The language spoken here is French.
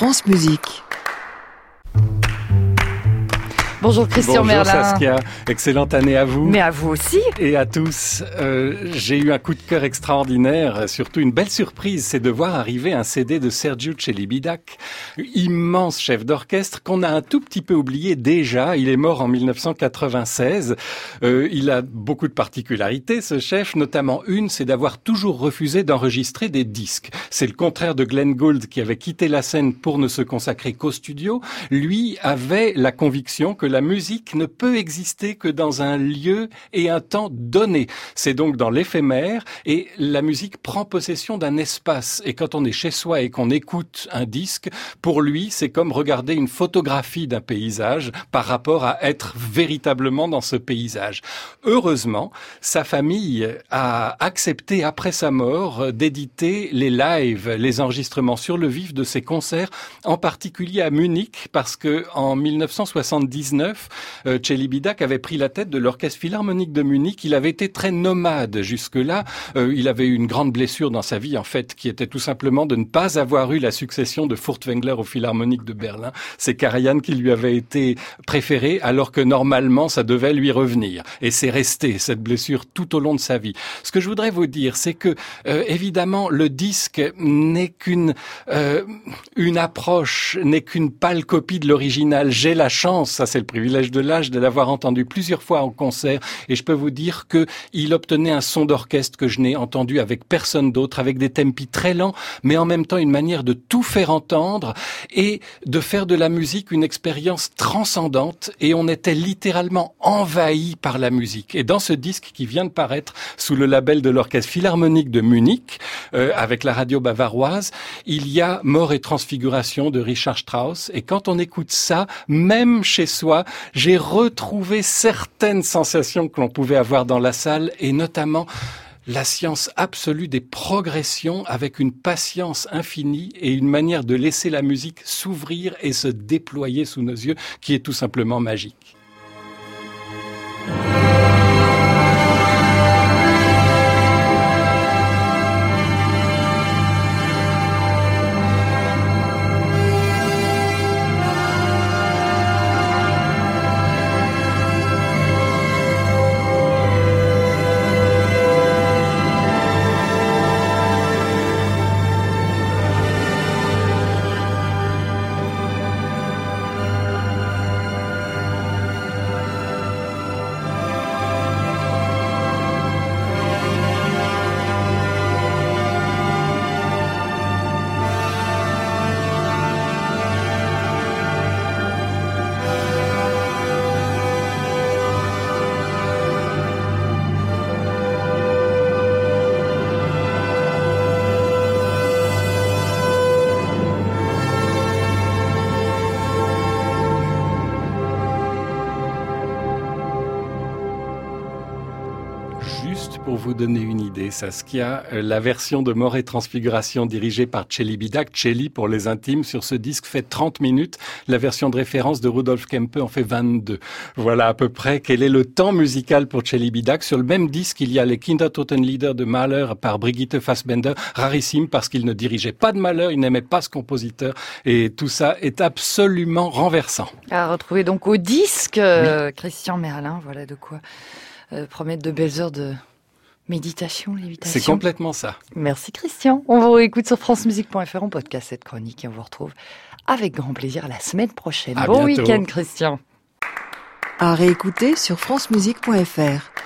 France Musique. Bonjour Christian Bonjour Merlin. Saskia, excellente année à vous. Mais à vous aussi. Et à tous, euh, j'ai eu un coup de cœur extraordinaire, surtout une belle surprise, c'est de voir arriver un CD de Sergiu Celibidac, immense chef d'orchestre qu'on a un tout petit peu oublié déjà. Il est mort en 1996. Euh, il a beaucoup de particularités, ce chef, notamment une, c'est d'avoir toujours refusé d'enregistrer des disques. C'est le contraire de Glenn Gould qui avait quitté la scène pour ne se consacrer qu'au studio. Lui avait la conviction que la musique ne peut exister que dans un lieu et un temps donné. C'est donc dans l'éphémère et la musique prend possession d'un espace. Et quand on est chez soi et qu'on écoute un disque, pour lui, c'est comme regarder une photographie d'un paysage par rapport à être véritablement dans ce paysage. Heureusement, sa famille a accepté après sa mort d'éditer les lives, les enregistrements sur le vif de ses concerts, en particulier à Munich, parce que en 1979, euh, Celibidac avait pris la tête de l'orchestre philharmonique de Munich. Il avait été très nomade jusque-là. Euh, il avait eu une grande blessure dans sa vie, en fait, qui était tout simplement de ne pas avoir eu la succession de Furtwängler au philharmonique de Berlin. C'est Karajan qui lui avait été préféré, alors que normalement, ça devait lui revenir. Et c'est resté, cette blessure, tout au long de sa vie. Ce que je voudrais vous dire, c'est que, euh, évidemment, le disque n'est qu'une euh, une approche, n'est qu'une pâle copie de l'original. J'ai la chance, ça c'est le privilège de l'âge, de l'avoir entendu plusieurs fois en concert, et je peux vous dire que il obtenait un son d'orchestre que je n'ai entendu avec personne d'autre, avec des tempi très lents, mais en même temps une manière de tout faire entendre et de faire de la musique une expérience transcendante. Et on était littéralement envahi par la musique. Et dans ce disque qui vient de paraître sous le label de l'orchestre philharmonique de Munich, euh, avec la radio bavaroise, il y a Mort et transfiguration de Richard Strauss. Et quand on écoute ça, même chez soi, j'ai retrouvé certaines sensations que l'on pouvait avoir dans la salle et notamment la science absolue des progressions avec une patience infinie et une manière de laisser la musique s'ouvrir et se déployer sous nos yeux qui est tout simplement magique. Juste pour vous donner une idée, Saskia, euh, la version de Mort et Transfiguration dirigée par Celibidac, Celi pour les intimes, sur ce disque fait 30 minutes. La version de référence de Rudolf Kempe en fait 22. Voilà à peu près quel est le temps musical pour Celibidac. Sur le même disque, il y a les Kindertotenlieder de Mahler par Brigitte Fassbender, rarissime parce qu'il ne dirigeait pas de Mahler, il n'aimait pas ce compositeur et tout ça est absolument renversant. À retrouver donc au disque, euh, Christian Merlin. Voilà de quoi euh, promettre de belles heures de méditation, lévitation. C'est complètement ça. Merci Christian. On vous réécoute sur francemusique.fr. On podcast cette chronique et on vous retrouve avec grand plaisir la semaine prochaine. À bon week-end Christian. À réécouter sur francemusique.fr.